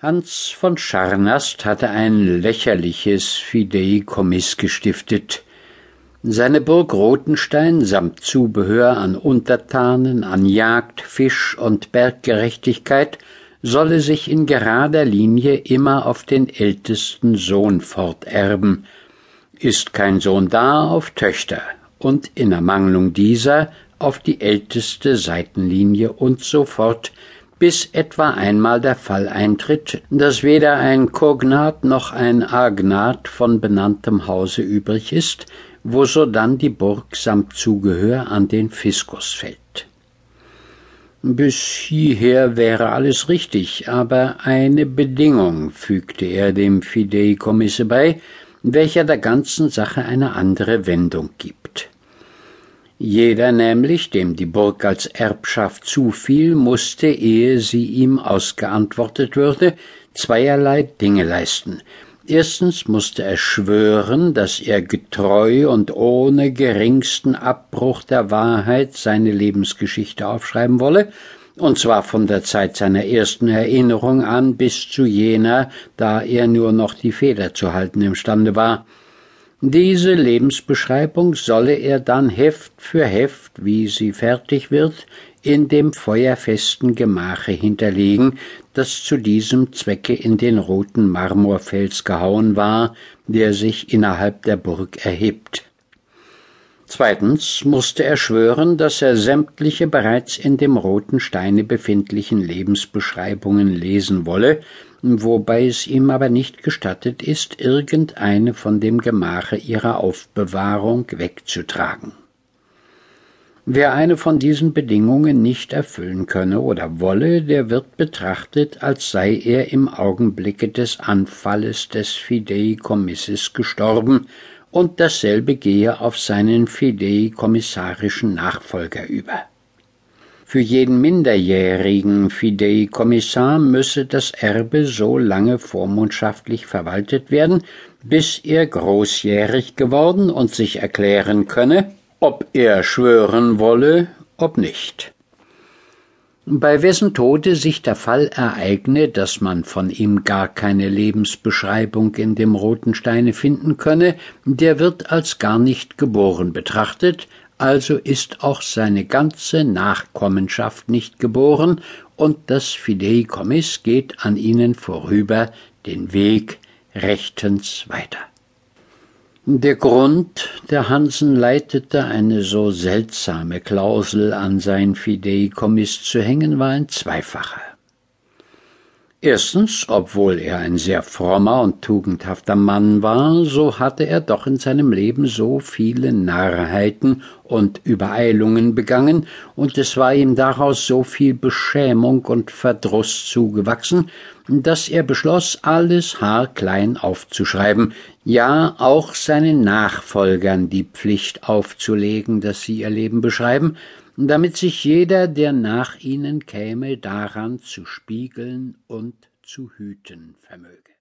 Hans von Scharnast hatte ein lächerliches Fideikommiss gestiftet. Seine Burg Rothenstein samt Zubehör an Untertanen, an Jagd, Fisch und Berggerechtigkeit solle sich in gerader Linie immer auf den ältesten Sohn forterben. Ist kein Sohn da, auf Töchter, und in Ermangelung dieser auf die älteste Seitenlinie und so fort, bis etwa einmal der Fall eintritt, dass weder ein Kognat noch ein Agnat von benanntem Hause übrig ist, wo sodann die Burg samt Zugehör an den Fiskus fällt. Bis hierher wäre alles richtig, aber eine Bedingung fügte er dem Fideikommisse bei, welcher der ganzen Sache eine andere Wendung gibt. Jeder nämlich, dem die Burg als Erbschaft zufiel, musste, ehe sie ihm ausgeantwortet würde, zweierlei Dinge leisten. Erstens musste er schwören, dass er getreu und ohne geringsten Abbruch der Wahrheit seine Lebensgeschichte aufschreiben wolle, und zwar von der Zeit seiner ersten Erinnerung an bis zu jener, da er nur noch die Feder zu halten imstande war. Diese Lebensbeschreibung solle er dann Heft für Heft, wie sie fertig wird, in dem feuerfesten Gemache hinterlegen, das zu diesem Zwecke in den roten Marmorfels gehauen war, der sich innerhalb der Burg erhebt. Zweitens musste er schwören, dass er sämtliche bereits in dem roten Steine befindlichen Lebensbeschreibungen lesen wolle, wobei es ihm aber nicht gestattet ist, irgendeine von dem Gemache ihrer Aufbewahrung wegzutragen. Wer eine von diesen Bedingungen nicht erfüllen könne oder wolle, der wird betrachtet, als sei er im Augenblicke des Anfalles des Fideikommisses gestorben, und dasselbe gehe auf seinen fideikommissarischen Nachfolger über. Für jeden minderjährigen Fideikommissar müsse das Erbe so lange vormundschaftlich verwaltet werden, bis er großjährig geworden und sich erklären könne, ob er schwören wolle, ob nicht. Bei wessen Tode sich der Fall ereigne, dass man von ihm gar keine Lebensbeschreibung in dem roten Steine finden könne, der wird als gar nicht geboren betrachtet, also ist auch seine ganze Nachkommenschaft nicht geboren, und das Fideikommiss geht an ihnen vorüber den Weg rechtens weiter. Der Grund, der Hansen leitete, eine so seltsame Klausel an sein Fideikommiss zu hängen, war ein zweifacher. Erstens, obwohl er ein sehr frommer und tugendhafter Mann war, so hatte er doch in seinem Leben so viele Narrheiten und Übereilungen begangen, und es war ihm daraus so viel Beschämung und Verdruß zugewachsen, dass er beschloss, alles haarklein aufzuschreiben, ja auch seinen Nachfolgern die Pflicht aufzulegen, dass sie ihr Leben beschreiben, damit sich jeder, der nach ihnen käme, daran zu spiegeln und zu hüten vermöge.